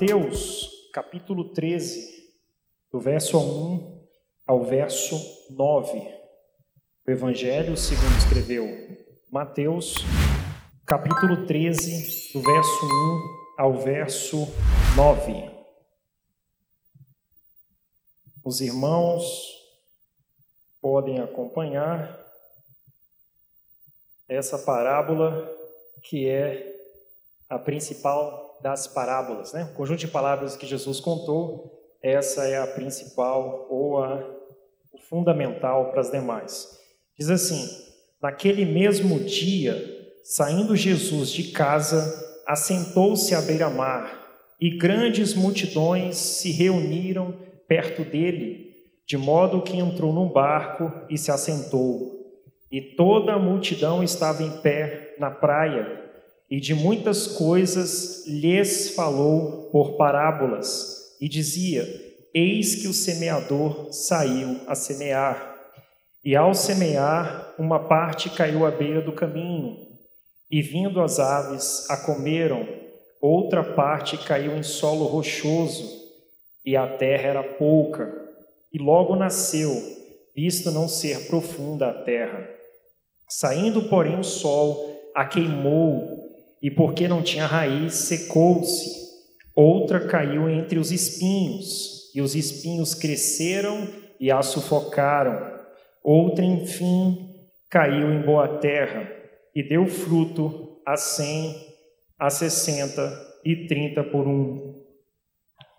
Mateus, capítulo 13, do verso 1 ao verso 9. O Evangelho, segundo escreveu Mateus, capítulo 13, do verso 1 ao verso 9. Os irmãos podem acompanhar essa parábola que é a principal das parábolas, né? O conjunto de palavras que Jesus contou, essa é a principal ou a fundamental para as demais. Diz assim: Naquele mesmo dia, saindo Jesus de casa, assentou-se à beira-mar, e grandes multidões se reuniram perto dele, de modo que entrou num barco e se assentou. E toda a multidão estava em pé na praia e de muitas coisas lhes falou por parábolas, e dizia: Eis que o semeador saiu a semear. E ao semear, uma parte caiu à beira do caminho, e vindo as aves a comeram, outra parte caiu em solo rochoso, e a terra era pouca, e logo nasceu, visto não ser profunda a terra. Saindo, porém, o sol a queimou, e porque não tinha raiz, secou-se. Outra caiu entre os espinhos, e os espinhos cresceram e a sufocaram. Outra, enfim, caiu em boa terra e deu fruto a cem, a sessenta e trinta por um.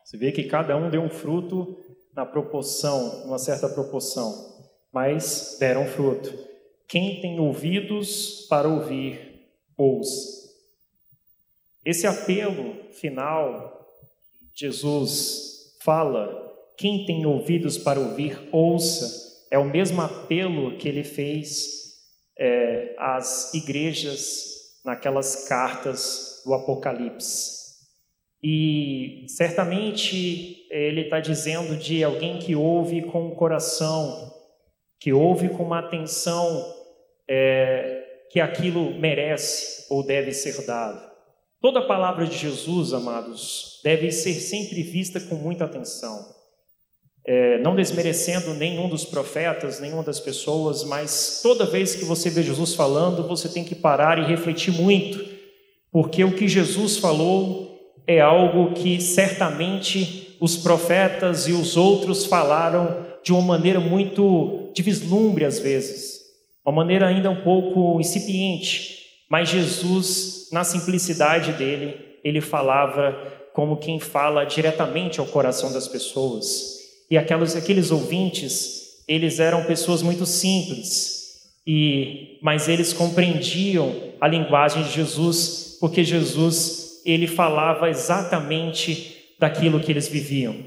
Você vê que cada um deu um fruto na proporção, numa certa proporção, mas deram fruto. Quem tem ouvidos para ouvir, ouça. Esse apelo final, Jesus fala: quem tem ouvidos para ouvir, ouça, é o mesmo apelo que ele fez é, às igrejas naquelas cartas do Apocalipse. E certamente ele está dizendo de alguém que ouve com o coração, que ouve com uma atenção é, que aquilo merece ou deve ser dado. Toda palavra de Jesus, amados, deve ser sempre vista com muita atenção. É, não desmerecendo nenhum dos profetas, nenhuma das pessoas, mas toda vez que você vê Jesus falando, você tem que parar e refletir muito, porque o que Jesus falou é algo que certamente os profetas e os outros falaram de uma maneira muito de vislumbre às vezes, uma maneira ainda um pouco incipiente, mas Jesus, na simplicidade dele, ele falava como quem fala diretamente ao coração das pessoas. E aquelas, aqueles ouvintes, eles eram pessoas muito simples, e mas eles compreendiam a linguagem de Jesus, porque Jesus ele falava exatamente daquilo que eles viviam.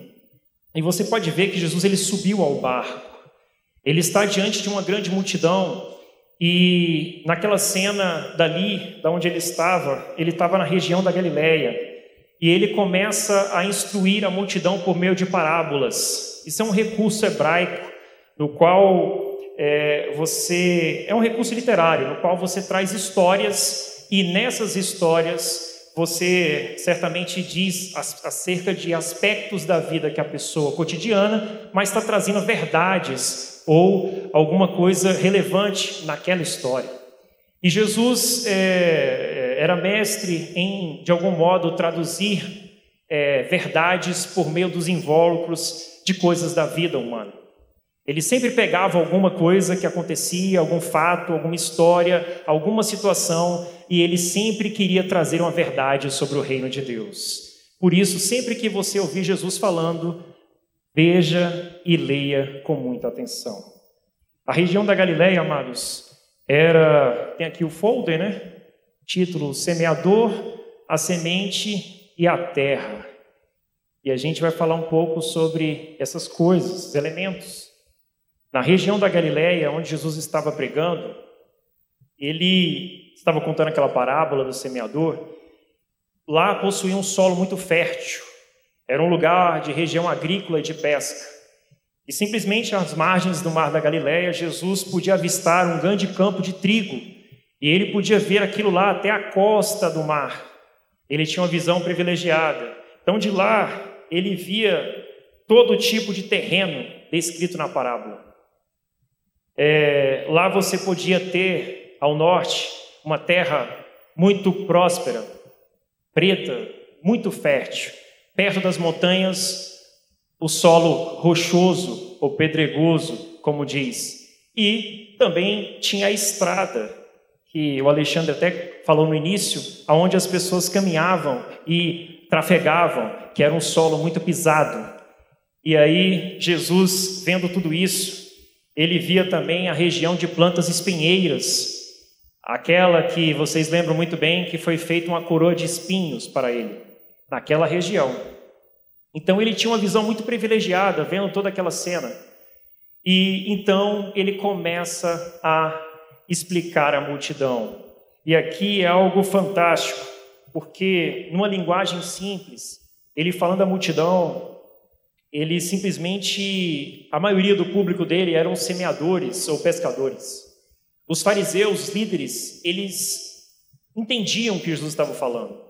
E você pode ver que Jesus ele subiu ao barco. Ele está diante de uma grande multidão e naquela cena dali, da onde ele estava, ele estava na região da Galileia, e ele começa a instruir a multidão por meio de parábolas. Isso é um recurso hebraico, no qual é, você é um recurso literário, no qual você traz histórias e nessas histórias você certamente diz acerca de aspectos da vida que a pessoa cotidiana, mas está trazendo verdades ou alguma coisa relevante naquela história. E Jesus é, é, era mestre em, de algum modo, traduzir é, verdades por meio dos invólucros de coisas da vida humana. Ele sempre pegava alguma coisa que acontecia, algum fato, alguma história, alguma situação, e ele sempre queria trazer uma verdade sobre o reino de Deus. Por isso, sempre que você ouvir Jesus falando, Veja e leia com muita atenção. A região da Galileia, amados, era. Tem aqui o folder, né? Título: Semeador, a semente e a terra. E a gente vai falar um pouco sobre essas coisas, elementos. Na região da Galileia, onde Jesus estava pregando, ele estava contando aquela parábola do semeador. Lá possuía um solo muito fértil era um lugar de região agrícola e de pesca. E simplesmente às margens do mar da Galileia, Jesus podia avistar um grande campo de trigo. E ele podia ver aquilo lá até a costa do mar. Ele tinha uma visão privilegiada. Então, de lá, ele via todo tipo de terreno descrito na parábola. É, lá você podia ter, ao norte, uma terra muito próspera, preta, muito fértil. Perto das montanhas, o solo rochoso ou pedregoso, como diz. E também tinha a estrada, que o Alexandre até falou no início, aonde as pessoas caminhavam e trafegavam, que era um solo muito pisado. E aí Jesus, vendo tudo isso, ele via também a região de plantas espinheiras, aquela que vocês lembram muito bem que foi feita uma coroa de espinhos para ele, naquela região. Então ele tinha uma visão muito privilegiada, vendo toda aquela cena. E então ele começa a explicar à multidão. E aqui é algo fantástico, porque numa linguagem simples, ele falando à multidão, ele simplesmente, a maioria do público dele eram semeadores ou pescadores. Os fariseus, líderes, eles entendiam o que Jesus estava falando.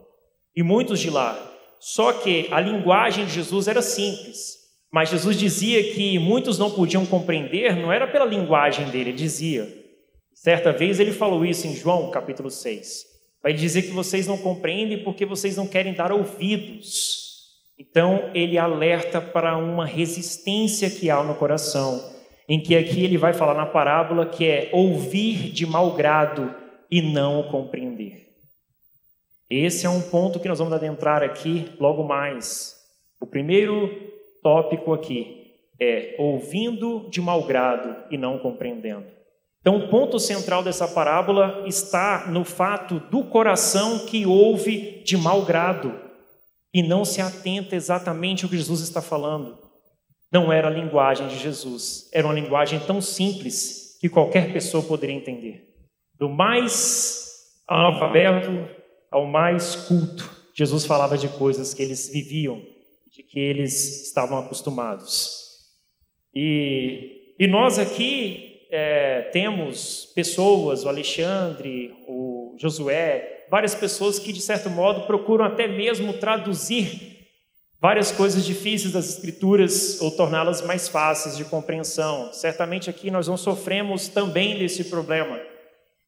E muitos de lá. Só que a linguagem de Jesus era simples. Mas Jesus dizia que muitos não podiam compreender, não era pela linguagem dele, ele dizia. Certa vez ele falou isso em João capítulo 6. Vai dizer que vocês não compreendem porque vocês não querem dar ouvidos. Então ele alerta para uma resistência que há no coração, em que aqui ele vai falar na parábola que é ouvir de mau grado e não compreender. Esse é um ponto que nós vamos adentrar aqui logo mais. O primeiro tópico aqui é ouvindo de mau grado e não compreendendo. Então, o ponto central dessa parábola está no fato do coração que ouve de mau grado e não se atenta exatamente ao que Jesus está falando. Não era a linguagem de Jesus, era uma linguagem tão simples que qualquer pessoa poderia entender. Do mais analfabeto ao mais culto, Jesus falava de coisas que eles viviam, de que eles estavam acostumados. E, e nós aqui é, temos pessoas, o Alexandre, o Josué, várias pessoas que, de certo modo, procuram até mesmo traduzir várias coisas difíceis das Escrituras ou torná-las mais fáceis de compreensão. Certamente aqui nós não sofremos também desse problema.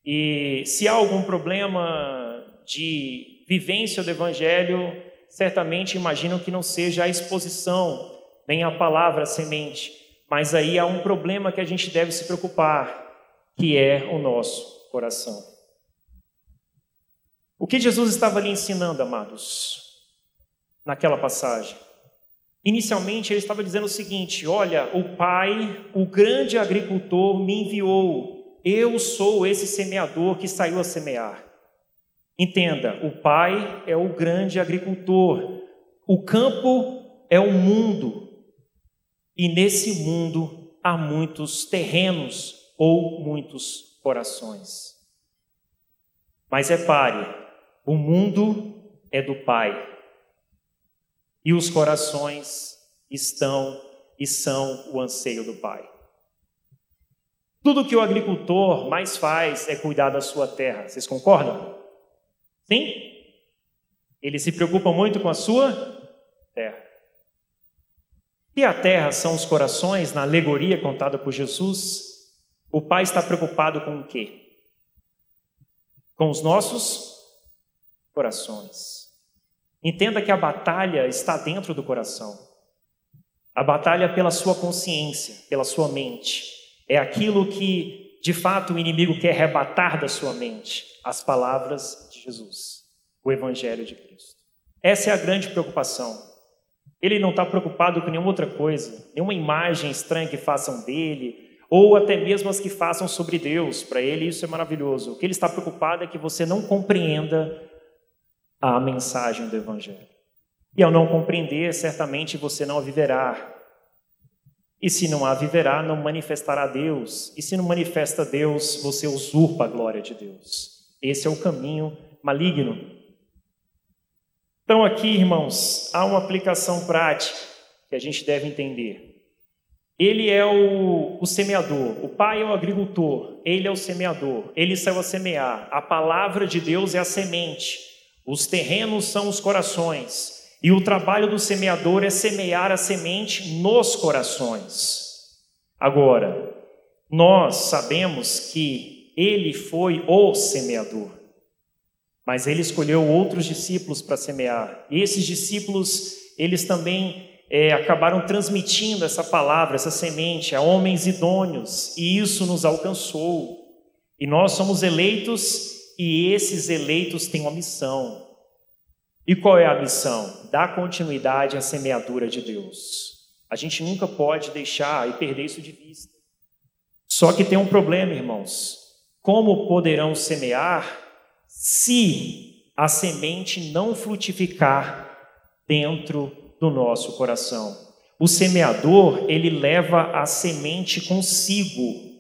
E se há algum problema de vivência do Evangelho, certamente imagino que não seja a exposição, nem a palavra a semente, mas aí há um problema que a gente deve se preocupar, que é o nosso coração. O que Jesus estava ali ensinando, amados, naquela passagem? Inicialmente ele estava dizendo o seguinte: Olha, o Pai, o grande agricultor, me enviou. Eu sou esse semeador que saiu a semear. Entenda, o Pai é o grande agricultor. O campo é o mundo. E nesse mundo há muitos terrenos ou muitos corações. Mas é pare, o mundo é do Pai e os corações estão e são o anseio do Pai. Tudo que o agricultor mais faz é cuidar da sua terra. Vocês concordam? Sim? Ele se preocupa muito com a sua terra. E a terra são os corações, na alegoria contada por Jesus. O Pai está preocupado com o quê? Com os nossos corações. Entenda que a batalha está dentro do coração. A batalha pela sua consciência, pela sua mente. É aquilo que, de fato, o inimigo quer arrebatar da sua mente: as palavras Jesus, o Evangelho de Cristo. Essa é a grande preocupação. Ele não está preocupado com nenhuma outra coisa, nenhuma imagem estranha que façam dele, ou até mesmo as que façam sobre Deus. Para ele, isso é maravilhoso. O que ele está preocupado é que você não compreenda a mensagem do Evangelho. E ao não compreender, certamente você não a viverá. E se não a viverá, não manifestará Deus. E se não manifesta Deus, você usurpa a glória de Deus. Esse é o caminho maligno. Então, aqui, irmãos, há uma aplicação prática que a gente deve entender. Ele é o, o, semeador, o pai é o agricultor, ele é o semeador, ele saiu a semear. A palavra de Deus é a semente. Os terrenos são os corações. E o trabalho do semeador é semear a semente nos corações. Agora, nós sabemos que ele foi o semeador, mas ele escolheu outros discípulos para semear. E esses discípulos, eles também é, acabaram transmitindo essa palavra, essa semente a homens idôneos, e isso nos alcançou. E nós somos eleitos, e esses eleitos têm uma missão. E qual é a missão? Dar continuidade à semeadura de Deus. A gente nunca pode deixar e perder isso de vista. Só que tem um problema, irmãos. Como poderão semear se a semente não frutificar dentro do nosso coração? O semeador, ele leva a semente consigo.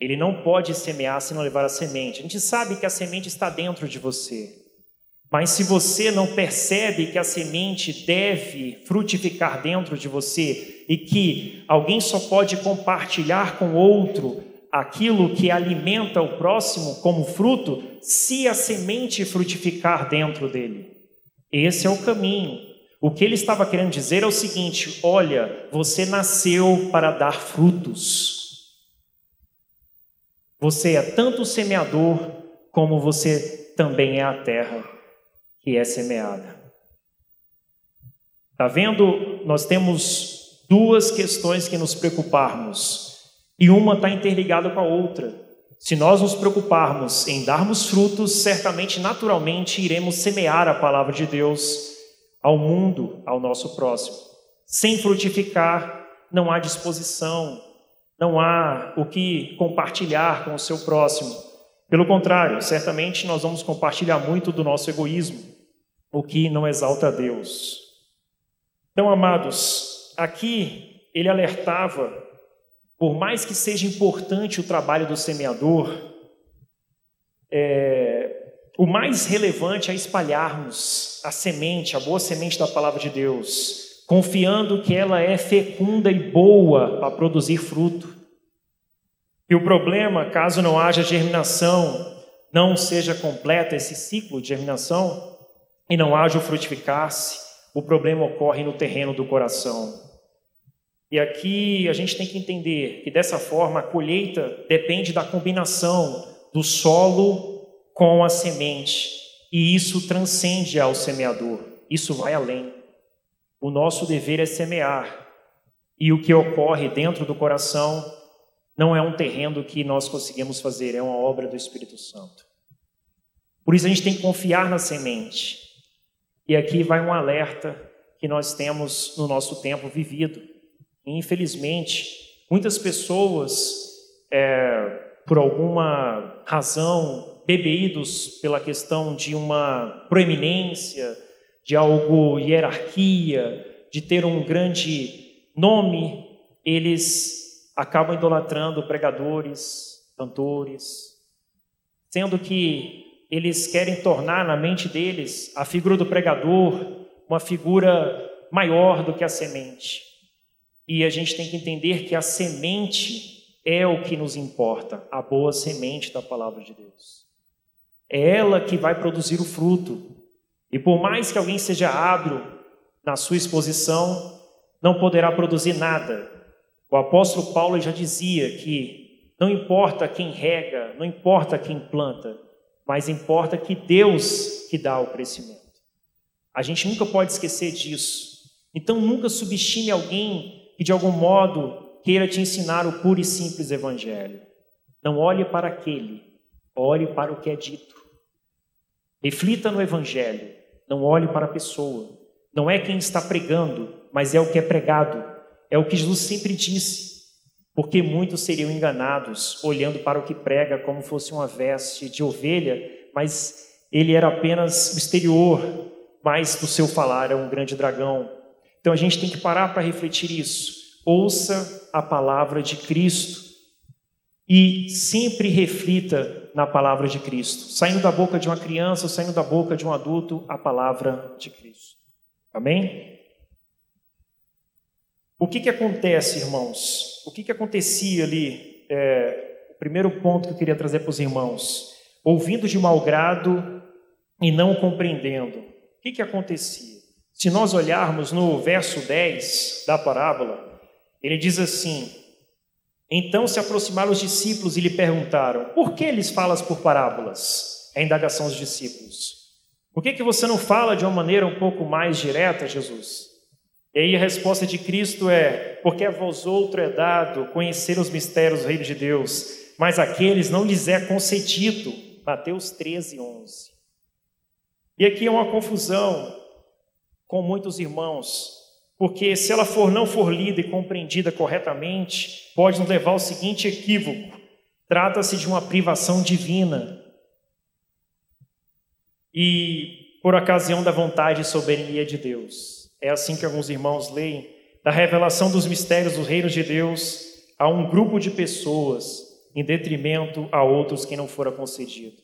Ele não pode semear se não levar a semente. A gente sabe que a semente está dentro de você. Mas se você não percebe que a semente deve frutificar dentro de você e que alguém só pode compartilhar com outro aquilo que alimenta o próximo como fruto, se a semente frutificar dentro dele. Esse é o caminho. O que ele estava querendo dizer é o seguinte: olha, você nasceu para dar frutos. Você é tanto o semeador como você também é a terra que é semeada. Está vendo? Nós temos duas questões que nos preocuparmos, e uma está interligada com a outra. Se nós nos preocuparmos em darmos frutos, certamente, naturalmente, iremos semear a palavra de Deus ao mundo, ao nosso próximo. Sem frutificar, não há disposição, não há o que compartilhar com o seu próximo. Pelo contrário, certamente nós vamos compartilhar muito do nosso egoísmo, o que não exalta a Deus. Então, amados, aqui ele alertava, por mais que seja importante o trabalho do semeador, é, o mais relevante é espalharmos a semente, a boa semente da palavra de Deus, confiando que ela é fecunda e boa para produzir fruto. E o problema, caso não haja germinação, não seja completa esse ciclo de germinação, e não haja o frutificar-se, o problema ocorre no terreno do coração. E aqui a gente tem que entender que dessa forma a colheita depende da combinação do solo com a semente, e isso transcende ao semeador, isso vai além. O nosso dever é semear, e o que ocorre dentro do coração não é um terreno que nós conseguimos fazer, é uma obra do Espírito Santo. Por isso a gente tem que confiar na semente. E aqui vai um alerta que nós temos no nosso tempo vivido. Infelizmente, muitas pessoas, é, por alguma razão, bebeídos pela questão de uma proeminência, de algo hierarquia, de ter um grande nome, eles acabam idolatrando pregadores, cantores, sendo que eles querem tornar na mente deles a figura do pregador uma figura maior do que a semente. E a gente tem que entender que a semente é o que nos importa, a boa semente da palavra de Deus. É ela que vai produzir o fruto. E por mais que alguém seja hábil na sua exposição, não poderá produzir nada. O apóstolo Paulo já dizia que não importa quem rega, não importa quem planta, mas importa que Deus que dá o crescimento. A gente nunca pode esquecer disso. Então nunca subestime alguém que de algum modo queira te ensinar o puro e simples evangelho. Não olhe para aquele, olhe para o que é dito. Reflita no evangelho, não olhe para a pessoa. Não é quem está pregando, mas é o que é pregado. É o que Jesus sempre disse porque muitos seriam enganados olhando para o que prega como fosse uma veste de ovelha, mas ele era apenas o exterior, mas do seu falar é um grande dragão. Então a gente tem que parar para refletir isso. Ouça a palavra de Cristo e sempre reflita na palavra de Cristo, saindo da boca de uma criança, saindo da boca de um adulto, a palavra de Cristo. Amém? O que, que acontece, irmãos? O que, que acontecia ali? É, o primeiro ponto que eu queria trazer para os irmãos: ouvindo de mau grado e não compreendendo. O que, que acontecia? Se nós olharmos no verso 10 da parábola, ele diz assim: Então se aproximaram os discípulos e lhe perguntaram: Por que lhes falas por parábolas? É a indagação dos discípulos. Por que, que você não fala de uma maneira um pouco mais direta, Jesus? E aí a resposta de Cristo é: Porque a vós outro é dado conhecer os mistérios do reino de Deus, mas aqueles não lhes é concedido. Mateus 13, 11. E aqui é uma confusão com muitos irmãos, porque se ela for não for lida e compreendida corretamente, pode nos levar ao seguinte equívoco: trata-se de uma privação divina. E por ocasião da vontade e soberania de Deus. É assim que alguns irmãos leem, da revelação dos mistérios do reino de Deus a um grupo de pessoas, em detrimento a outros que não fora concedido.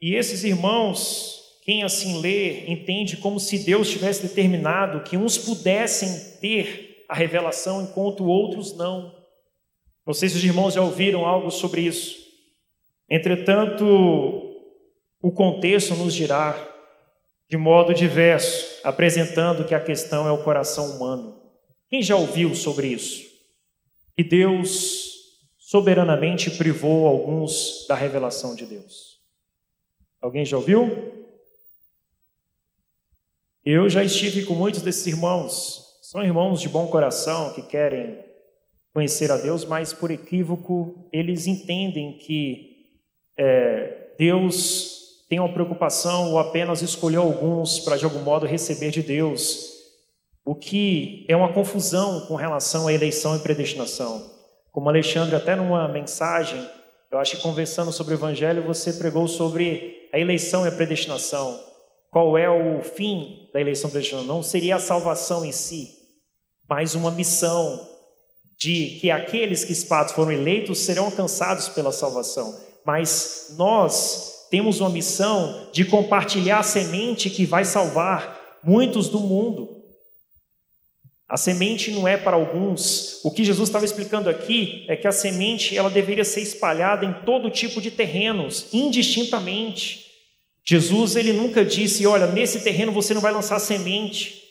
E esses irmãos, quem assim lê, entende como se Deus tivesse determinado que uns pudessem ter a revelação enquanto outros não. Não sei se os irmãos já ouviram algo sobre isso. Entretanto, o contexto nos dirá de modo diverso, apresentando que a questão é o coração humano. Quem já ouviu sobre isso? Que Deus soberanamente privou alguns da revelação de Deus. Alguém já ouviu? Eu já estive com muitos desses irmãos. São irmãos de bom coração que querem conhecer a Deus, mas por equívoco eles entendem que é, Deus tem uma preocupação ou apenas escolheu alguns para de algum modo receber de Deus, o que é uma confusão com relação à eleição e predestinação. Como Alexandre, até numa mensagem, eu acho que conversando sobre o Evangelho, você pregou sobre a eleição e a predestinação. Qual é o fim da eleição predestinação? Não seria a salvação em si, mas uma missão de que aqueles que espados foram eleitos serão alcançados pela salvação. Mas nós temos uma missão de compartilhar a semente que vai salvar muitos do mundo. A semente não é para alguns. O que Jesus estava explicando aqui é que a semente ela deveria ser espalhada em todo tipo de terrenos, indistintamente. Jesus ele nunca disse, olha, nesse terreno você não vai lançar semente,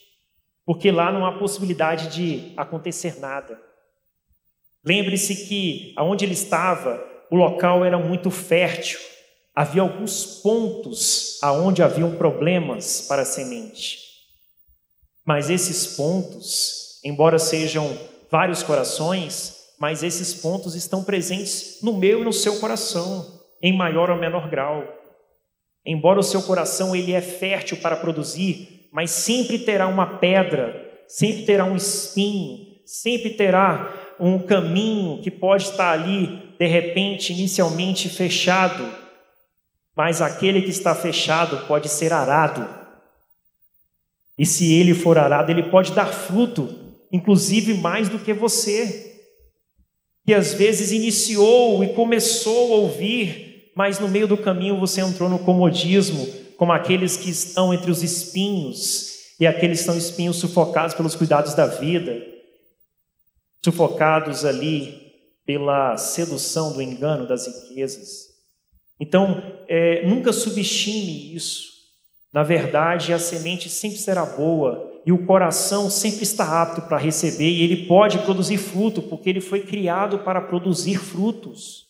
porque lá não há possibilidade de acontecer nada. Lembre-se que aonde ele estava, o local era muito fértil havia alguns pontos aonde haviam problemas para a semente. Mas esses pontos, embora sejam vários corações, mas esses pontos estão presentes no meu e no seu coração, em maior ou menor grau. Embora o seu coração ele é fértil para produzir, mas sempre terá uma pedra, sempre terá um espinho, sempre terá um caminho que pode estar ali, de repente, inicialmente fechado, mas aquele que está fechado pode ser arado. E se ele for arado, ele pode dar fruto, inclusive mais do que você, que às vezes iniciou e começou a ouvir, mas no meio do caminho você entrou no comodismo, como aqueles que estão entre os espinhos, e aqueles que são espinhos sufocados pelos cuidados da vida, sufocados ali pela sedução do engano das riquezas. Então, é, nunca subestime isso. Na verdade, a semente sempre será boa e o coração sempre está apto para receber e ele pode produzir fruto, porque ele foi criado para produzir frutos.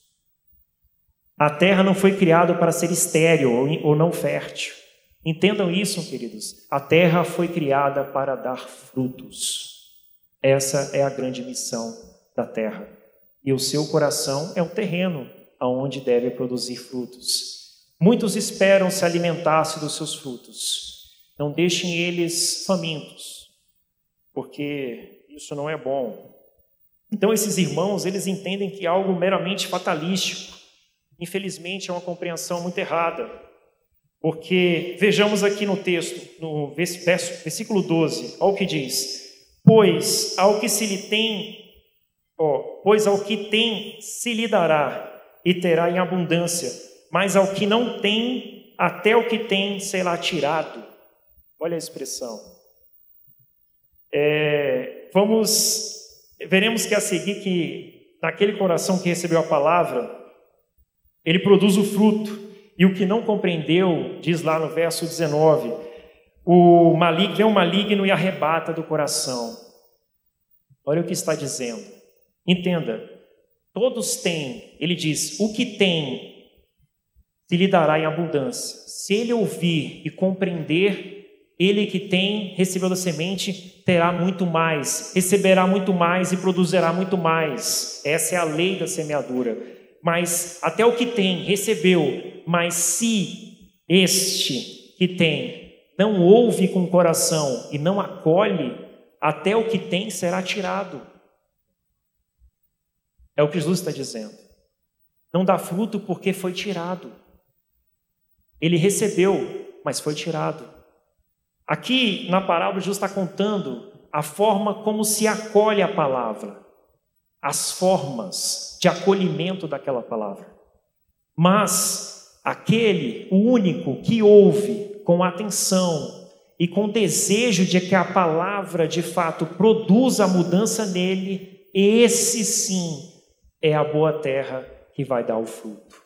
A terra não foi criada para ser estéril ou não fértil. Entendam isso, queridos. A terra foi criada para dar frutos. Essa é a grande missão da terra. E o seu coração é o terreno aonde deve produzir frutos. Muitos esperam se alimentar-se dos seus frutos. Não deixem eles famintos, porque isso não é bom. Então esses irmãos, eles entendem que é algo meramente fatalístico. Infelizmente é uma compreensão muito errada. Porque vejamos aqui no texto, no versículo 12, olha o que diz: Pois ao que se lhe tem, ó, pois ao que tem se lhe dará, e terá em abundância, mas ao que não tem, até o que tem será tirado. Olha a expressão. É, vamos, veremos que a seguir que naquele coração que recebeu a palavra, ele produz o fruto, e o que não compreendeu, diz lá no verso 19, o maligno, vem um maligno e arrebata do coração. Olha o que está dizendo. Entenda, todos têm, ele diz, o que tem se lhe dará em abundância. Se ele ouvir e compreender, ele que tem, recebeu da semente, terá muito mais, receberá muito mais e produzirá muito mais. Essa é a lei da semeadura. Mas até o que tem, recebeu, mas se este que tem não ouve com o coração e não acolhe, até o que tem será tirado. É o que Jesus está dizendo. Não dá fruto porque foi tirado. Ele recebeu, mas foi tirado. Aqui na parábola, Jesus está contando a forma como se acolhe a palavra, as formas de acolhimento daquela palavra. Mas aquele, o único que ouve com atenção e com desejo de que a palavra de fato produza a mudança nele, esse sim é a boa terra que vai dar o fruto.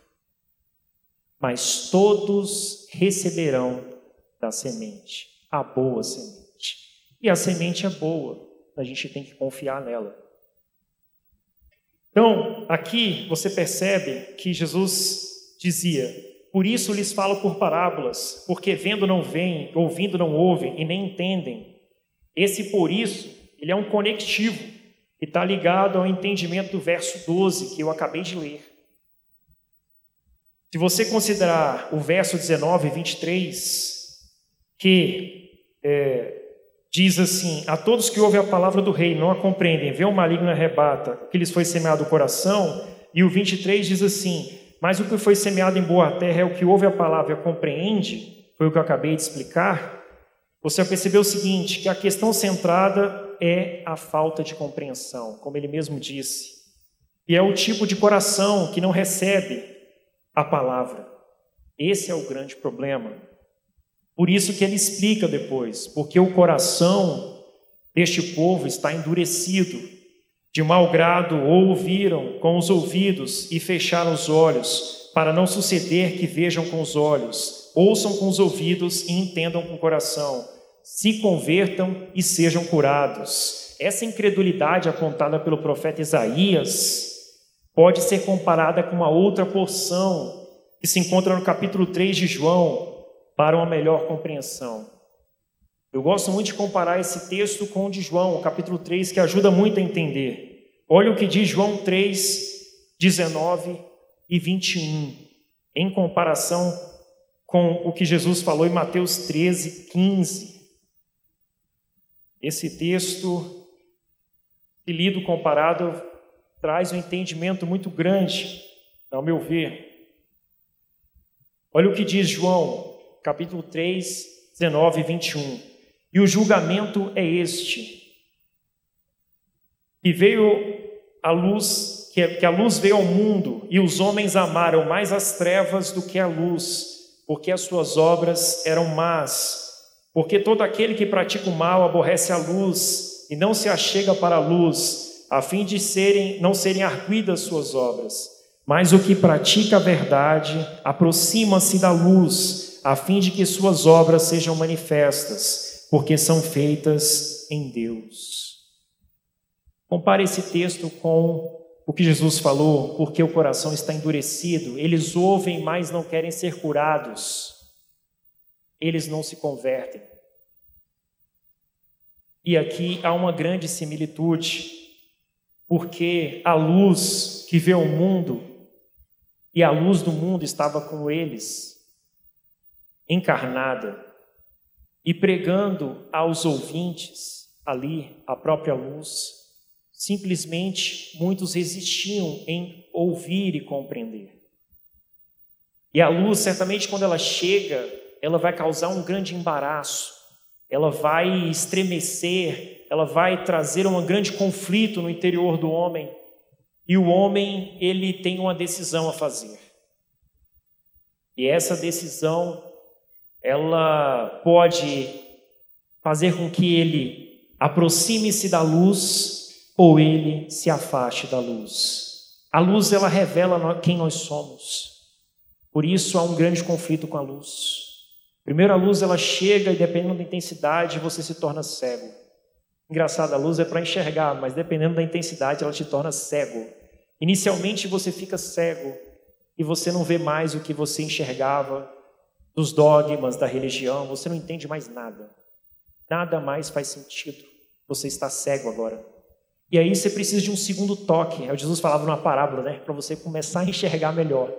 Mas todos receberão da semente, a boa semente. E a semente é boa, a gente tem que confiar nela. Então, aqui você percebe que Jesus dizia: por isso lhes falo por parábolas, porque vendo não veem, ouvindo não ouvem e nem entendem. Esse por isso, ele é um conectivo que está ligado ao entendimento do verso 12 que eu acabei de ler. Se você considerar o verso 19 e 23, que é, diz assim: A todos que ouvem a palavra do rei não a compreendem, vê o maligno arrebata que lhes foi semeado o coração, e o 23 diz assim: mas o que foi semeado em boa terra é o que ouve a palavra e compreende, foi o que eu acabei de explicar. Você percebeu o seguinte, que a questão centrada é a falta de compreensão, como ele mesmo disse. E é o tipo de coração que não recebe a palavra. Esse é o grande problema. Por isso que ele explica depois, porque o coração deste povo está endurecido. De mau grado ouviram com os ouvidos e fecharam os olhos, para não suceder que vejam com os olhos, ouçam com os ouvidos e entendam com o coração, se convertam e sejam curados. Essa incredulidade apontada pelo profeta Isaías pode ser comparada com uma outra porção que se encontra no capítulo 3 de João, para uma melhor compreensão. Eu gosto muito de comparar esse texto com o de João, capítulo 3, que ajuda muito a entender. Olha o que diz João 3, 19 e 21, em comparação com o que Jesus falou em Mateus 13, 15. Esse texto, lido comparado, traz um entendimento muito grande, ao meu ver. Olha o que diz João, capítulo 3, 19 e 21. E o julgamento é este: que veio a luz, que a luz veio ao mundo, e os homens amaram mais as trevas do que a luz, porque as suas obras eram más. Porque todo aquele que pratica o mal aborrece a luz e não se achega para a luz, a fim de serem, não serem arguidas suas obras. Mas o que pratica a verdade aproxima-se da luz, a fim de que suas obras sejam manifestas porque são feitas em Deus. Compare esse texto com o que Jesus falou, porque o coração está endurecido, eles ouvem, mas não querem ser curados, eles não se convertem. E aqui há uma grande similitude, porque a luz que vê o mundo e a luz do mundo estava com eles, encarnada e pregando aos ouvintes ali a própria luz, simplesmente muitos resistiam em ouvir e compreender. E a luz, certamente, quando ela chega, ela vai causar um grande embaraço, ela vai estremecer, ela vai trazer um grande conflito no interior do homem. E o homem, ele tem uma decisão a fazer. E essa decisão ela pode fazer com que ele aproxime-se da luz ou ele se afaste da luz. A luz ela revela quem nós somos. Por isso há um grande conflito com a luz. Primeiro a luz ela chega e dependendo da intensidade você se torna cego. Engraçado, a luz é para enxergar, mas dependendo da intensidade ela te torna cego. Inicialmente você fica cego e você não vê mais o que você enxergava dos dogmas da religião, você não entende mais nada. Nada mais faz sentido. Você está cego agora. E aí você precisa de um segundo toque. É o Jesus falava numa parábola, né? Para você começar a enxergar melhor.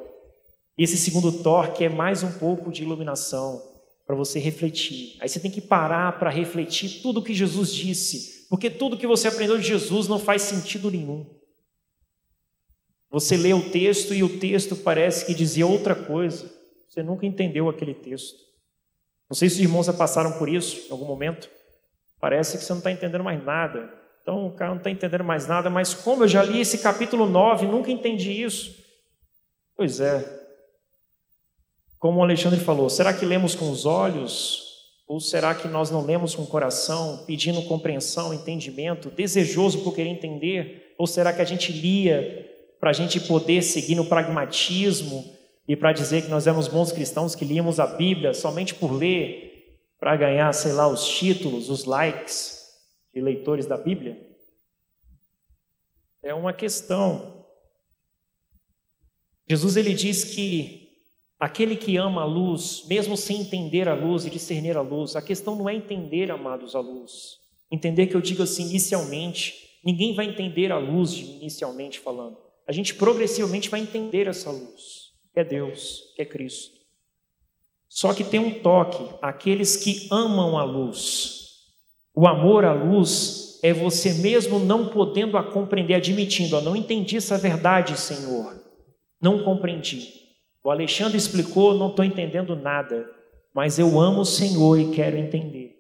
Esse segundo toque é mais um pouco de iluminação para você refletir. Aí você tem que parar para refletir tudo o que Jesus disse, porque tudo que você aprendeu de Jesus não faz sentido nenhum. Você lê o texto e o texto parece que dizia outra coisa. Você nunca entendeu aquele texto. Não sei se os irmãos já passaram por isso em algum momento. Parece que você não está entendendo mais nada. Então o cara não está entendendo mais nada, mas como eu já li esse capítulo 9, nunca entendi isso. Pois é. Como o Alexandre falou, será que lemos com os olhos? Ou será que nós não lemos com o coração, pedindo compreensão, entendimento, desejoso por querer entender? Ou será que a gente lia para a gente poder seguir no pragmatismo e para dizer que nós éramos bons cristãos que líamos a Bíblia somente por ler, para ganhar, sei lá, os títulos, os likes? de leitores da Bíblia, é uma questão. Jesus ele diz que aquele que ama a luz, mesmo sem entender a luz e discernir a luz, a questão não é entender, amados, a luz. Entender que eu digo assim inicialmente, ninguém vai entender a luz inicialmente falando. A gente progressivamente vai entender essa luz, que é Deus, que é Cristo. Só que tem um toque, aqueles que amam a luz, o amor à luz é você mesmo não podendo a compreender, admitindo, eu não entendi essa verdade, Senhor. Não compreendi. O Alexandre explicou, não estou entendendo nada, mas eu amo o Senhor e quero entender.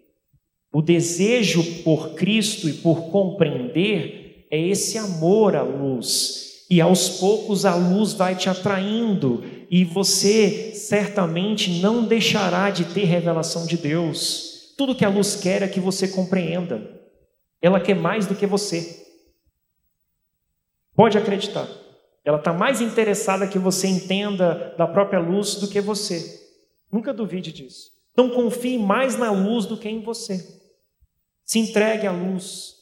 O desejo por Cristo e por compreender é esse amor à luz. E aos poucos a luz vai te atraindo e você certamente não deixará de ter revelação de Deus. Tudo que a luz quer é que você compreenda. Ela quer mais do que você. Pode acreditar. Ela está mais interessada que você entenda da própria luz do que você. Nunca duvide disso. Então confie mais na luz do que em você. Se entregue à luz.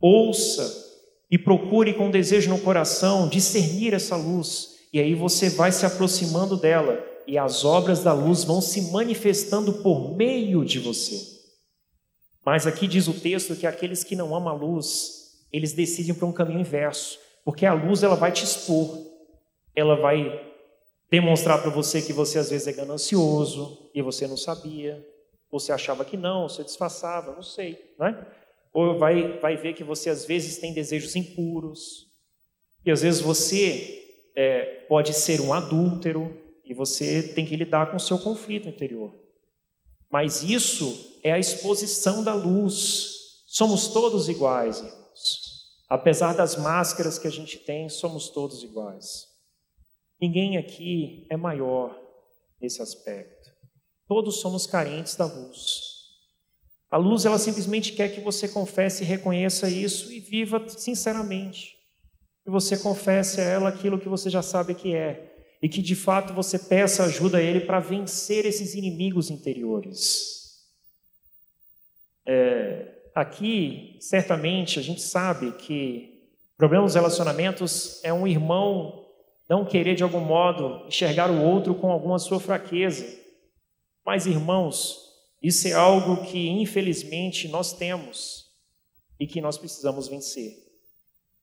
Ouça e procure com desejo no coração discernir essa luz. E aí você vai se aproximando dela e as obras da luz vão se manifestando por meio de você. Mas aqui diz o texto que aqueles que não amam a luz, eles decidem para um caminho inverso, porque a luz ela vai te expor, ela vai demonstrar para você que você às vezes é ganancioso e você não sabia, você achava que não, você disfarçava, não sei, né? Ou vai, vai ver que você às vezes tem desejos impuros, e às vezes você é, pode ser um adúltero, e você tem que lidar com o seu conflito interior. Mas isso é a exposição da luz. Somos todos iguais, irmãos. Apesar das máscaras que a gente tem, somos todos iguais. Ninguém aqui é maior nesse aspecto. Todos somos carentes da luz. A luz, ela simplesmente quer que você confesse e reconheça isso e viva sinceramente. Que você confesse a ela aquilo que você já sabe que é, e que de fato você peça ajuda a Ele para vencer esses inimigos interiores. É, aqui, certamente, a gente sabe que problemas nos relacionamentos é um irmão não querer de algum modo enxergar o outro com alguma sua fraqueza. Mas, irmãos, isso é algo que infelizmente nós temos e que nós precisamos vencer.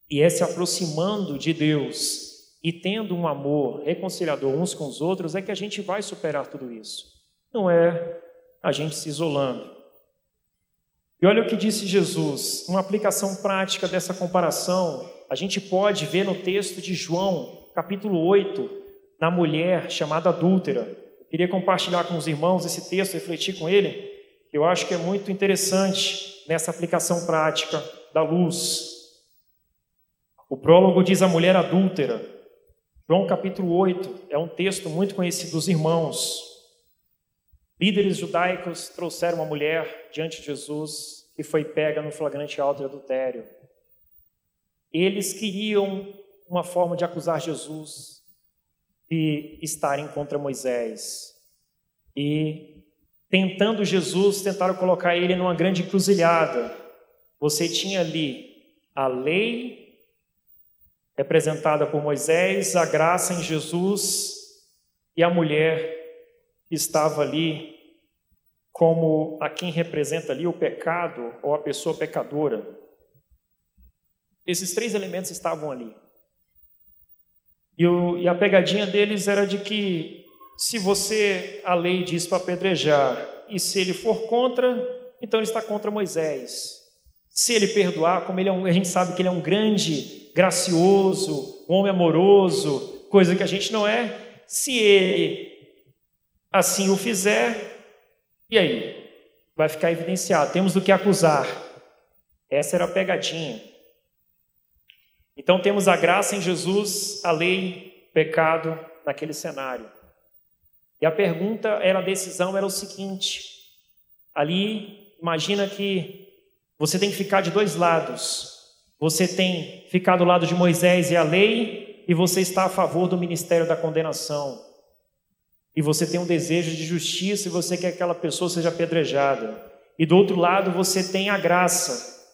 E é se aproximando de Deus e tendo um amor reconciliador uns com os outros, é que a gente vai superar tudo isso. Não é a gente se isolando. E olha o que disse Jesus, uma aplicação prática dessa comparação, a gente pode ver no texto de João, capítulo 8, na mulher chamada adúltera. Queria compartilhar com os irmãos esse texto, refletir com ele, eu acho que é muito interessante nessa aplicação prática da luz. O prólogo diz a mulher adúltera, João capítulo 8 é um texto muito conhecido dos irmãos. Líderes judaicos trouxeram uma mulher diante de Jesus que foi pega no flagrante alto de adultério. Eles queriam uma forma de acusar Jesus de estarem contra Moisés. E tentando Jesus, tentaram colocar ele numa grande encruzilhada. Você tinha ali a lei representada por Moisés, a graça em Jesus e a mulher que estava ali como a quem representa ali o pecado ou a pessoa pecadora. Esses três elementos estavam ali. E, o, e a pegadinha deles era de que se você, a lei diz para apedrejar, e se ele for contra, então ele está contra Moisés. Se ele perdoar, como ele é um, a gente sabe que ele é um grande, gracioso, um homem amoroso, coisa que a gente não é, se ele assim o fizer, e aí? Vai ficar evidenciado, temos do que acusar. Essa era a pegadinha. Então temos a graça em Jesus, a lei, pecado naquele cenário. E a pergunta era, a decisão era o seguinte: ali, imagina que você tem que ficar de dois lados. Você tem ficar do lado de Moisés e a lei, e você está a favor do ministério da condenação. E você tem um desejo de justiça e você quer que aquela pessoa seja apedrejada. E do outro lado, você tem a graça,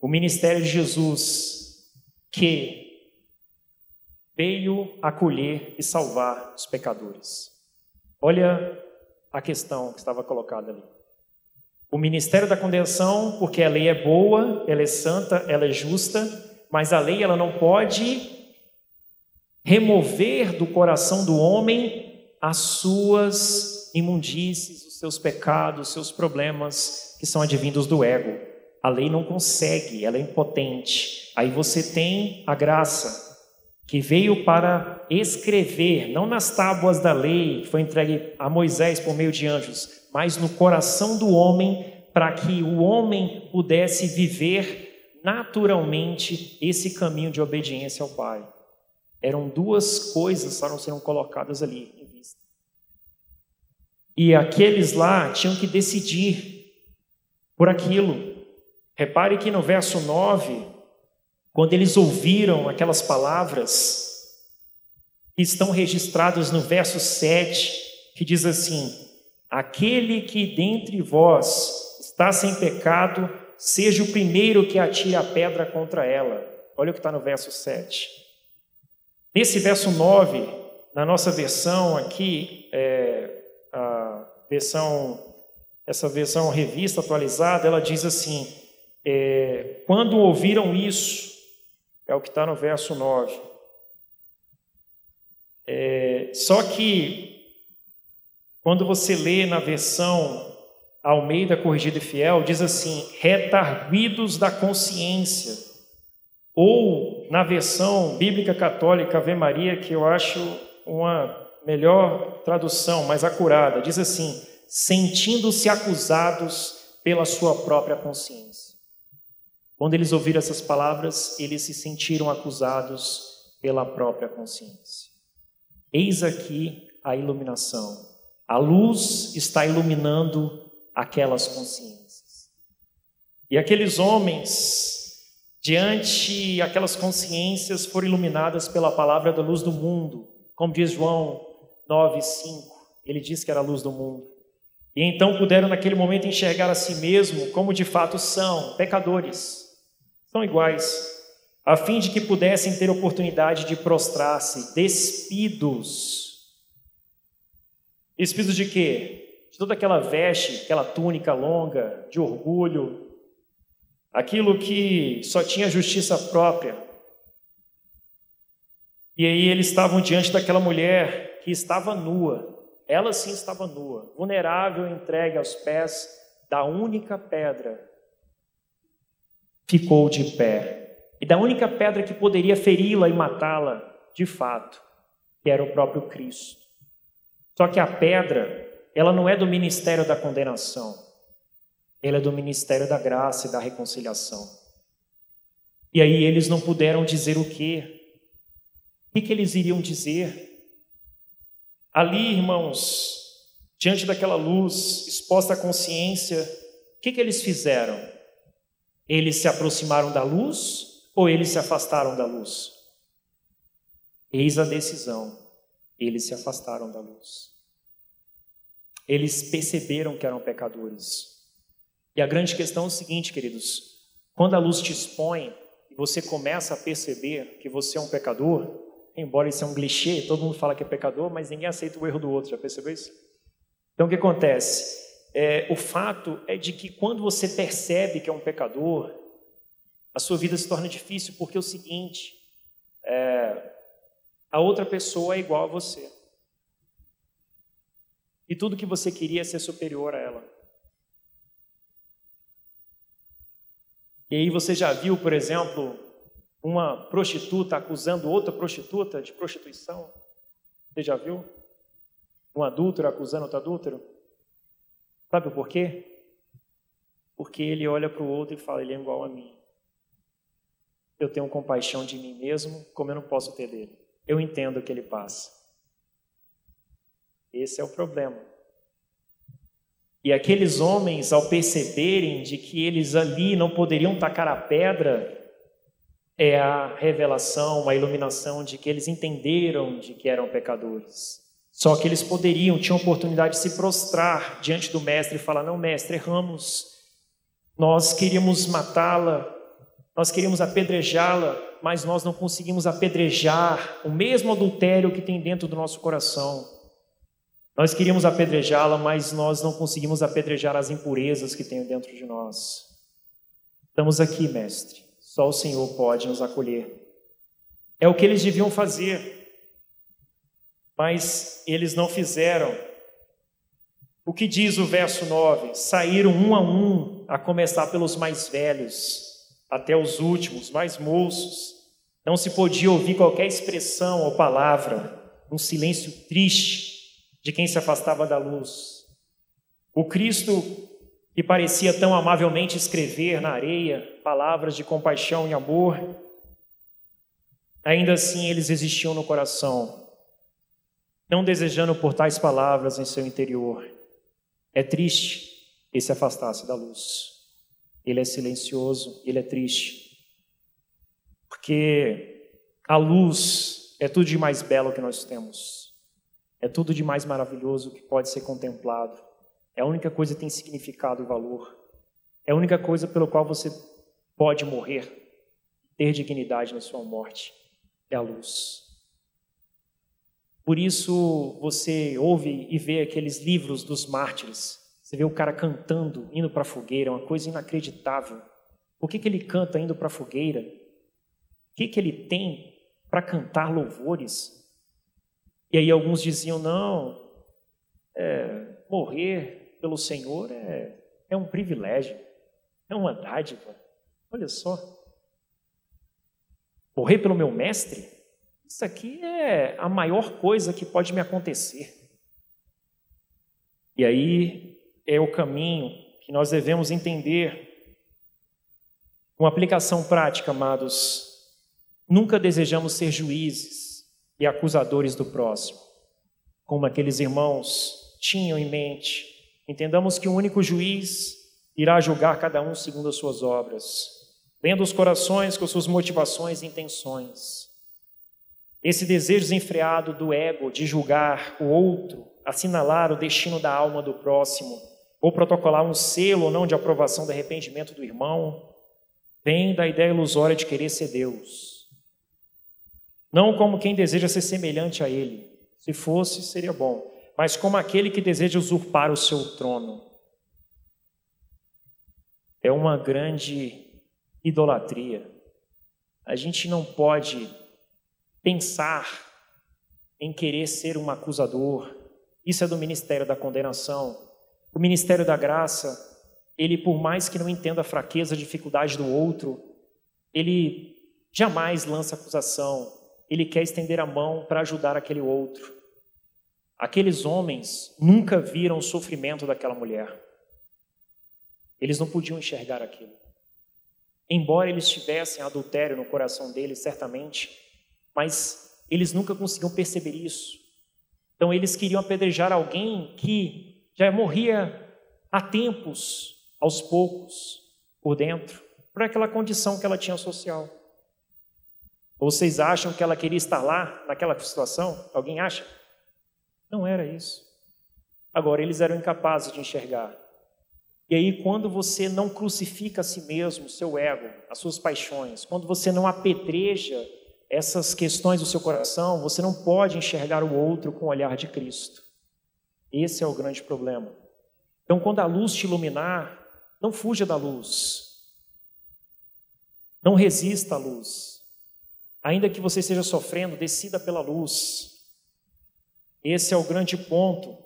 o ministério de Jesus, que veio acolher e salvar os pecadores. Olha a questão que estava colocada ali. O ministério da condenação, porque a lei é boa, ela é santa, ela é justa, mas a lei ela não pode remover do coração do homem as suas imundícies, os seus pecados, os seus problemas que são advindos do ego. A lei não consegue, ela é impotente. Aí você tem a graça, que veio para escrever, não nas tábuas da lei, foi entregue a Moisés por meio de anjos, mas no coração do homem, para que o homem pudesse viver naturalmente esse caminho de obediência ao Pai. Eram duas coisas que estavam sendo colocadas ali em vista. E aqueles lá tinham que decidir por aquilo. Repare que no verso 9, quando eles ouviram aquelas palavras estão registradas no verso 7, que diz assim: Aquele que dentre vós está sem pecado, seja o primeiro que atire a pedra contra ela. Olha o que está no verso 7. Nesse verso 9, na nossa versão aqui, é, a versão, essa versão revista atualizada, ela diz assim: é, Quando ouviram isso, é o que está no verso 9. É, só que, quando você lê na versão Almeida Corrigida e Fiel, diz assim: retarguidos da consciência. Ou na versão bíblica católica Ave Maria, que eu acho uma melhor tradução, mais acurada, diz assim: sentindo-se acusados pela sua própria consciência. Quando eles ouviram essas palavras, eles se sentiram acusados pela própria consciência. Eis aqui a iluminação. A luz está iluminando aquelas consciências. E aqueles homens, diante aquelas consciências, foram iluminadas pela palavra da luz do mundo, como diz João 9:5. Ele diz que era a luz do mundo. E então puderam naquele momento enxergar a si mesmo como de fato são, pecadores são iguais, a fim de que pudessem ter oportunidade de prostrar-se, despidos. Despidos de quê? De toda aquela veste, aquela túnica longa, de orgulho, aquilo que só tinha justiça própria. E aí eles estavam diante daquela mulher que estava nua, ela sim estava nua, vulnerável, entregue aos pés da única pedra ficou de pé. E da única pedra que poderia feri-la e matá-la, de fato, que era o próprio Cristo. Só que a pedra, ela não é do ministério da condenação, ela é do ministério da graça e da reconciliação. E aí eles não puderam dizer o quê? O que, eles iriam dizer? Ali, irmãos, diante daquela luz exposta à consciência, o que eles fizeram? Eles se aproximaram da luz ou eles se afastaram da luz? Eis a decisão. Eles se afastaram da luz. Eles perceberam que eram pecadores. E a grande questão é o seguinte, queridos: quando a luz te expõe e você começa a perceber que você é um pecador, embora isso é um clichê, todo mundo fala que é pecador, mas ninguém aceita o erro do outro, já percebeu isso? Então o que acontece? É, o fato é de que quando você percebe que é um pecador, a sua vida se torna difícil, porque é o seguinte: é, a outra pessoa é igual a você. E tudo que você queria é ser superior a ela. E aí você já viu, por exemplo, uma prostituta acusando outra prostituta de prostituição? Você já viu? Um adúltero acusando outro adúltero? Sabe por quê? Porque ele olha para o outro e fala: ele é igual a mim. Eu tenho compaixão de mim mesmo, como eu não posso ter dele. Eu entendo o que ele passa. Esse é o problema. E aqueles homens, ao perceberem de que eles ali não poderiam tacar a pedra, é a revelação, a iluminação de que eles entenderam de que eram pecadores. Só que eles poderiam, tinham oportunidade de se prostrar diante do mestre e falar: Não, mestre, erramos. Nós queríamos matá-la, nós queríamos apedrejá-la, mas nós não conseguimos apedrejar o mesmo adultério que tem dentro do nosso coração. Nós queríamos apedrejá-la, mas nós não conseguimos apedrejar as impurezas que tem dentro de nós. Estamos aqui, mestre. Só o Senhor pode nos acolher. É o que eles deviam fazer, mas eles não fizeram. O que diz o verso 9? Saíram um a um, a começar pelos mais velhos, até os últimos, mais moços. Não se podia ouvir qualquer expressão ou palavra, um silêncio triste de quem se afastava da luz. O Cristo que parecia tão amavelmente escrever na areia palavras de compaixão e amor, ainda assim eles existiam no coração, não desejando por tais palavras em seu interior. É triste que se afastasse da luz. Ele é silencioso, ele é triste. Porque a luz é tudo de mais belo que nós temos. É tudo de mais maravilhoso que pode ser contemplado. É a única coisa que tem significado e valor. É a única coisa pelo qual você pode morrer, ter dignidade na sua morte. É a luz. Por isso você ouve e vê aqueles livros dos mártires. Você vê o cara cantando, indo para a fogueira, é uma coisa inacreditável. Por que, que ele canta indo para a fogueira? O que, que ele tem para cantar louvores? E aí alguns diziam: não, é, morrer pelo Senhor é, é um privilégio, é uma dádiva. Olha só. Morrer pelo meu mestre? Isso aqui é a maior coisa que pode me acontecer. E aí é o caminho que nós devemos entender. Uma aplicação prática, amados. Nunca desejamos ser juízes e acusadores do próximo, como aqueles irmãos tinham em mente Entendamos que o único juiz irá julgar cada um segundo as suas obras, lendo os corações com suas motivações e intenções. Esse desejo desenfreado do ego de julgar o outro, assinalar o destino da alma do próximo, ou protocolar um selo ou não de aprovação do arrependimento do irmão, vem da ideia ilusória de querer ser Deus. Não como quem deseja ser semelhante a Ele. Se fosse, seria bom mas como aquele que deseja usurpar o seu trono. É uma grande idolatria. A gente não pode pensar em querer ser um acusador. Isso é do ministério da condenação. O ministério da graça, ele, por mais que não entenda a fraqueza, a dificuldade do outro, ele jamais lança acusação. Ele quer estender a mão para ajudar aquele outro. Aqueles homens nunca viram o sofrimento daquela mulher. Eles não podiam enxergar aquilo. Embora eles tivessem adultério no coração deles, certamente, mas eles nunca conseguiam perceber isso. Então eles queriam apedrejar alguém que já morria há tempos, aos poucos, por dentro, por aquela condição que ela tinha social. Vocês acham que ela queria estar lá, naquela situação? Alguém acha? Não era isso. Agora, eles eram incapazes de enxergar. E aí, quando você não crucifica a si mesmo, seu ego, as suas paixões, quando você não apedreja essas questões do seu coração, você não pode enxergar o outro com o olhar de Cristo. Esse é o grande problema. Então, quando a luz te iluminar, não fuja da luz. Não resista à luz. Ainda que você esteja sofrendo, decida pela luz. Esse é o grande ponto.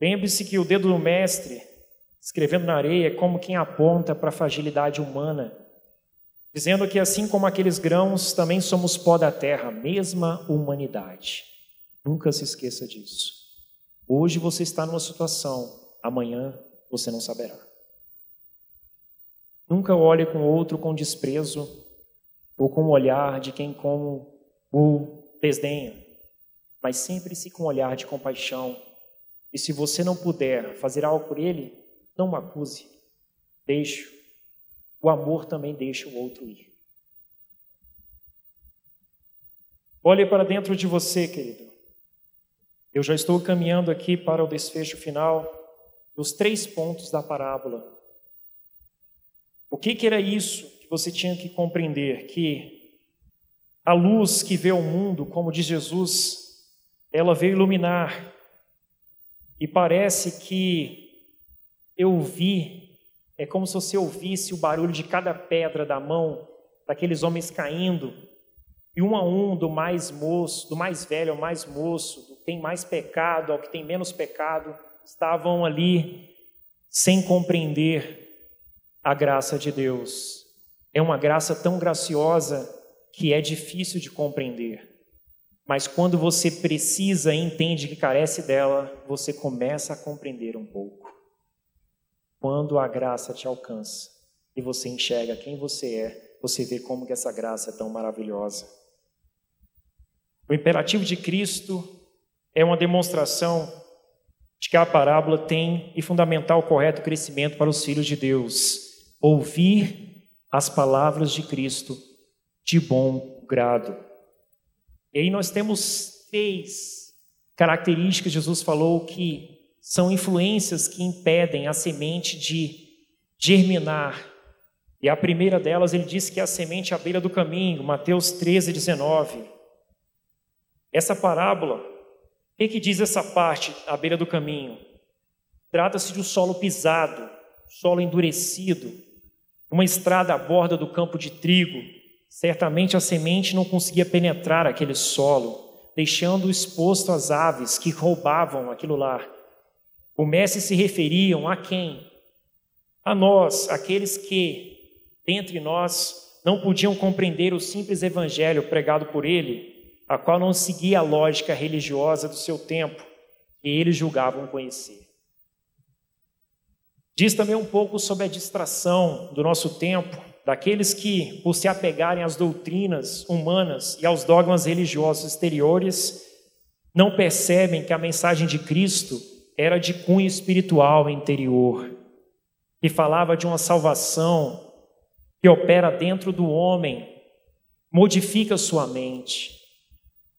Lembre-se que o dedo do mestre, escrevendo na areia, é como quem aponta para a fragilidade humana, dizendo que assim como aqueles grãos, também somos pó da terra, mesma humanidade. Nunca se esqueça disso. Hoje você está numa situação, amanhã você não saberá. Nunca olhe com outro com desprezo ou com o olhar de quem como o desdenha mas sempre-se com um olhar de compaixão. E se você não puder fazer algo por ele, não o acuse. Deixe. O amor também deixa o outro ir. Olhe para dentro de você, querido. Eu já estou caminhando aqui para o desfecho final dos três pontos da parábola. O que, que era isso que você tinha que compreender? Que a luz que vê o mundo, como diz Jesus, ela veio iluminar. E parece que eu vi, é como se você ouvisse o barulho de cada pedra da mão daqueles homens caindo, e um a um, do mais moço, do mais velho ao mais moço, do que tem mais pecado ao que tem menos pecado, estavam ali sem compreender a graça de Deus. É uma graça tão graciosa que é difícil de compreender. Mas quando você precisa e entende que carece dela, você começa a compreender um pouco. Quando a graça te alcança e você enxerga quem você é, você vê como que essa graça é tão maravilhosa. O imperativo de Cristo é uma demonstração de que a parábola tem e fundamental correto crescimento para os filhos de Deus. Ouvir as palavras de Cristo de bom grado. E aí nós temos três características, Jesus falou, que são influências que impedem a semente de germinar. E a primeira delas, ele disse que é a semente à beira do caminho, Mateus 13, 19. Essa parábola, o que, que diz essa parte à beira do caminho? Trata-se de um solo pisado, solo endurecido, uma estrada à borda do campo de trigo, Certamente a semente não conseguia penetrar aquele solo, deixando-o exposto às aves que roubavam aquilo lá. O mestre se referiam a quem? A nós, aqueles que, dentre nós, não podiam compreender o simples evangelho pregado por ele, a qual não seguia a lógica religiosa do seu tempo, que eles julgavam conhecer. Diz também um pouco sobre a distração do nosso tempo, daqueles que, por se apegarem às doutrinas humanas e aos dogmas religiosos exteriores, não percebem que a mensagem de Cristo era de cunho espiritual interior, que falava de uma salvação que opera dentro do homem, modifica sua mente,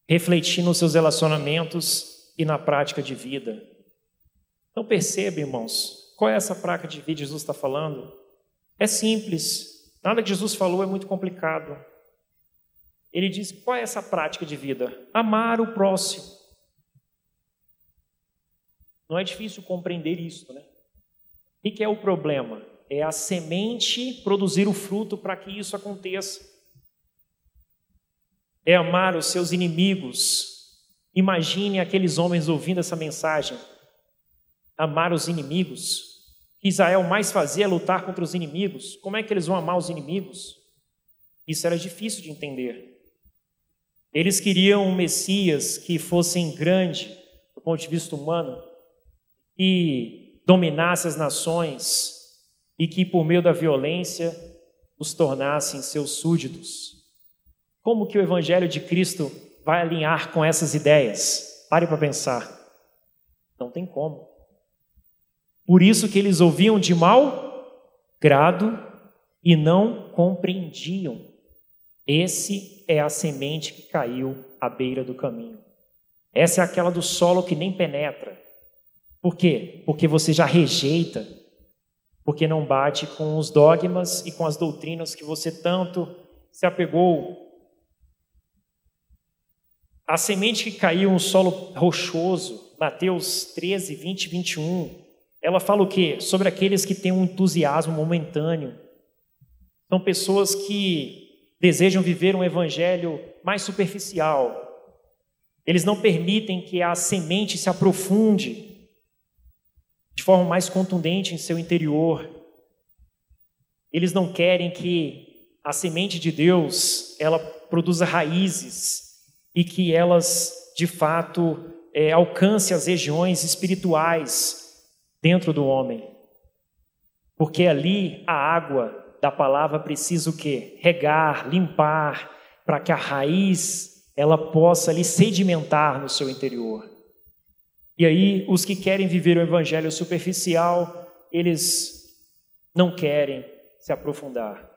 refletindo nos seus relacionamentos e na prática de vida. Então perceba, irmãos, qual é essa prática de vida que Jesus está falando? É simples, Nada que Jesus falou é muito complicado. Ele diz: qual é essa prática de vida? Amar o próximo. Não é difícil compreender isso, né? O que é o problema? É a semente produzir o fruto para que isso aconteça. É amar os seus inimigos. Imagine aqueles homens ouvindo essa mensagem. Amar os inimigos que Israel mais fazia é lutar contra os inimigos. Como é que eles vão amar os inimigos? Isso era difícil de entender. Eles queriam um Messias que fosse grande do ponto de vista humano e dominasse as nações e que por meio da violência os tornassem seus súditos. Como que o evangelho de Cristo vai alinhar com essas ideias? Pare para pensar. Não tem como. Por isso que eles ouviam de mau grado e não compreendiam. Esse é a semente que caiu à beira do caminho. Essa é aquela do solo que nem penetra. Por quê? Porque você já rejeita, porque não bate com os dogmas e com as doutrinas que você tanto se apegou. A semente que caiu no solo rochoso, Mateus 13, 20 e 21, ela fala o quê? Sobre aqueles que têm um entusiasmo momentâneo. São pessoas que desejam viver um evangelho mais superficial. Eles não permitem que a semente se aprofunde de forma mais contundente em seu interior. Eles não querem que a semente de Deus ela produza raízes e que elas de fato é, alcance as regiões espirituais dentro do homem. Porque ali a água da palavra precisa o quê? Regar, limpar, para que a raiz ela possa ali sedimentar no seu interior. E aí os que querem viver o evangelho superficial, eles não querem se aprofundar.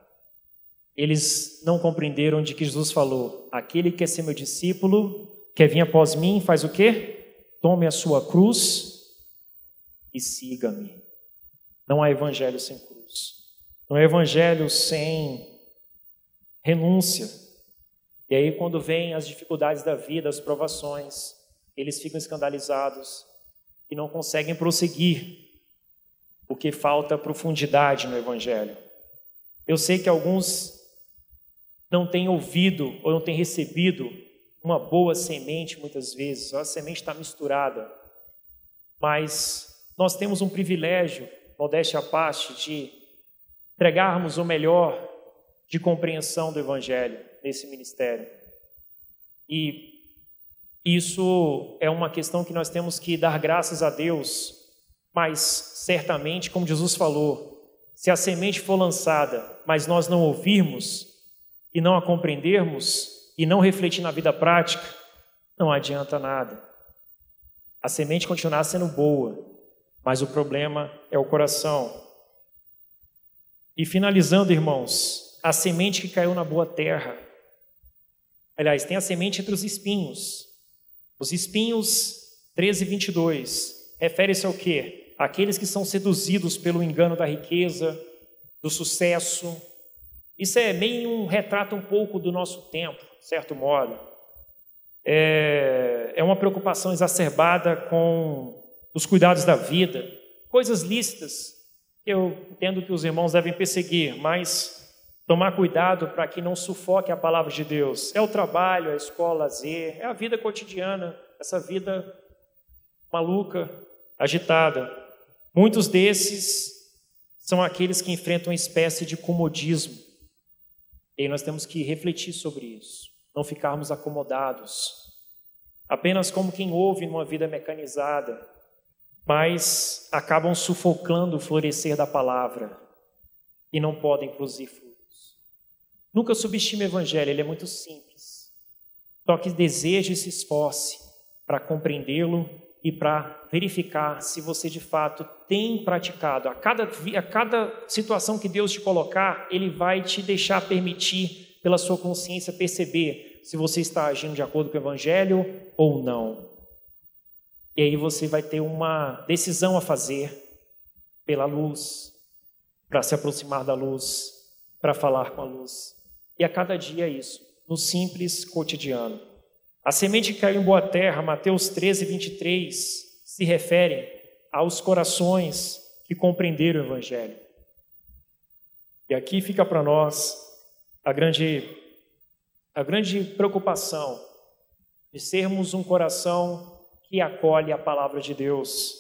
Eles não compreenderam de que Jesus falou: aquele que quer ser meu discípulo, quer vir após mim, faz o quê? Tome a sua cruz e siga-me. Não há evangelho sem cruz. Não há evangelho sem renúncia. E aí, quando vêm as dificuldades da vida, as provações, eles ficam escandalizados e não conseguem prosseguir, porque falta profundidade no evangelho. Eu sei que alguns não têm ouvido ou não têm recebido uma boa semente muitas vezes, a semente está misturada, mas nós temos um privilégio, modéstia à parte, de entregarmos o melhor de compreensão do Evangelho nesse ministério. E isso é uma questão que nós temos que dar graças a Deus, mas certamente, como Jesus falou, se a semente for lançada, mas nós não ouvirmos e não a compreendermos e não refletir na vida prática, não adianta nada. A semente continuar sendo boa, mas o problema é o coração. E finalizando, irmãos, a semente que caiu na boa terra. Aliás, tem a semente entre os espinhos. Os espinhos 13 e 22 refere-se ao quê? Aqueles que são seduzidos pelo engano da riqueza, do sucesso. Isso é meio um retrato um pouco do nosso tempo, de certo modo. É, é uma preocupação exacerbada com dos cuidados da vida, coisas lícitas. Eu entendo que os irmãos devem perseguir, mas tomar cuidado para que não sufoque a palavra de Deus. É o trabalho, é a escola, lazer, é a vida cotidiana, essa vida maluca, agitada. Muitos desses são aqueles que enfrentam uma espécie de comodismo. E nós temos que refletir sobre isso, não ficarmos acomodados, apenas como quem ouve numa vida mecanizada, mas acabam sufocando o florescer da palavra e não podem frutos. Nunca subestime o evangelho, ele é muito simples. Só que deseje e se esforce para compreendê-lo e para verificar se você de fato tem praticado. A cada, a cada situação que Deus te colocar, Ele vai te deixar permitir, pela sua consciência, perceber se você está agindo de acordo com o Evangelho ou não. E aí você vai ter uma decisão a fazer pela luz, para se aproximar da luz, para falar com a luz. E a cada dia é isso, no simples cotidiano. A semente que caiu em boa terra, Mateus 13, 23, se refere aos corações que compreenderam o Evangelho. E aqui fica para nós a grande, a grande preocupação de sermos um coração que acolhe a palavra de Deus,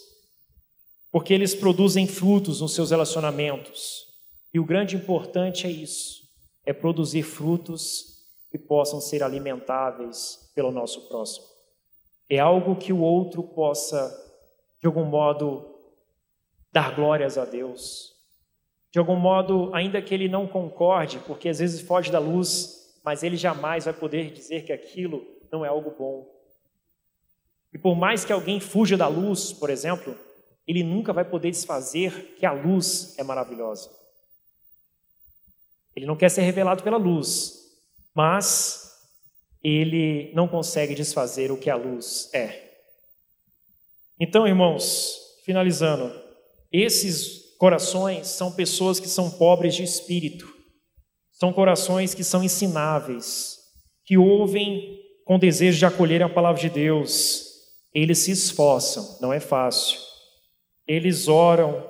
porque eles produzem frutos nos seus relacionamentos. E o grande importante é isso: é produzir frutos que possam ser alimentáveis pelo nosso próximo. É algo que o outro possa, de algum modo, dar glórias a Deus. De algum modo, ainda que ele não concorde, porque às vezes foge da luz, mas ele jamais vai poder dizer que aquilo não é algo bom. E por mais que alguém fuja da luz, por exemplo, ele nunca vai poder desfazer que a luz é maravilhosa. Ele não quer ser revelado pela luz, mas ele não consegue desfazer o que a luz é. Então, irmãos, finalizando, esses corações são pessoas que são pobres de espírito, são corações que são ensináveis, que ouvem com desejo de acolher a palavra de Deus, eles se esforçam, não é fácil. Eles oram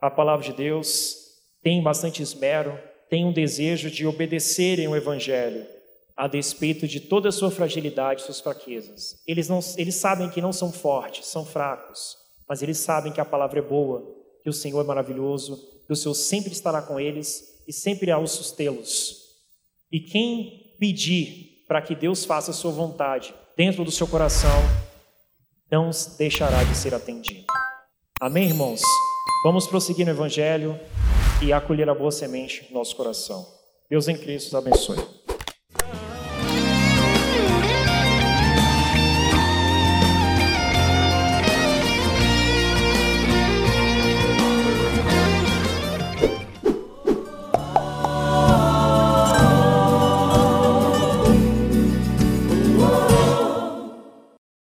a palavra de Deus, têm bastante esmero, têm um desejo de obedecerem o Evangelho, a despeito de toda a sua fragilidade, suas fraquezas. Eles, não, eles sabem que não são fortes, são fracos, mas eles sabem que a palavra é boa, que o Senhor é maravilhoso, que o Senhor sempre estará com eles e sempre há os sustê-los. E quem pedir para que Deus faça a sua vontade dentro do seu coração, não deixará de ser atendido. Amém, irmãos? Vamos prosseguir no Evangelho e acolher a boa semente no nosso coração. Deus em Cristo os abençoe.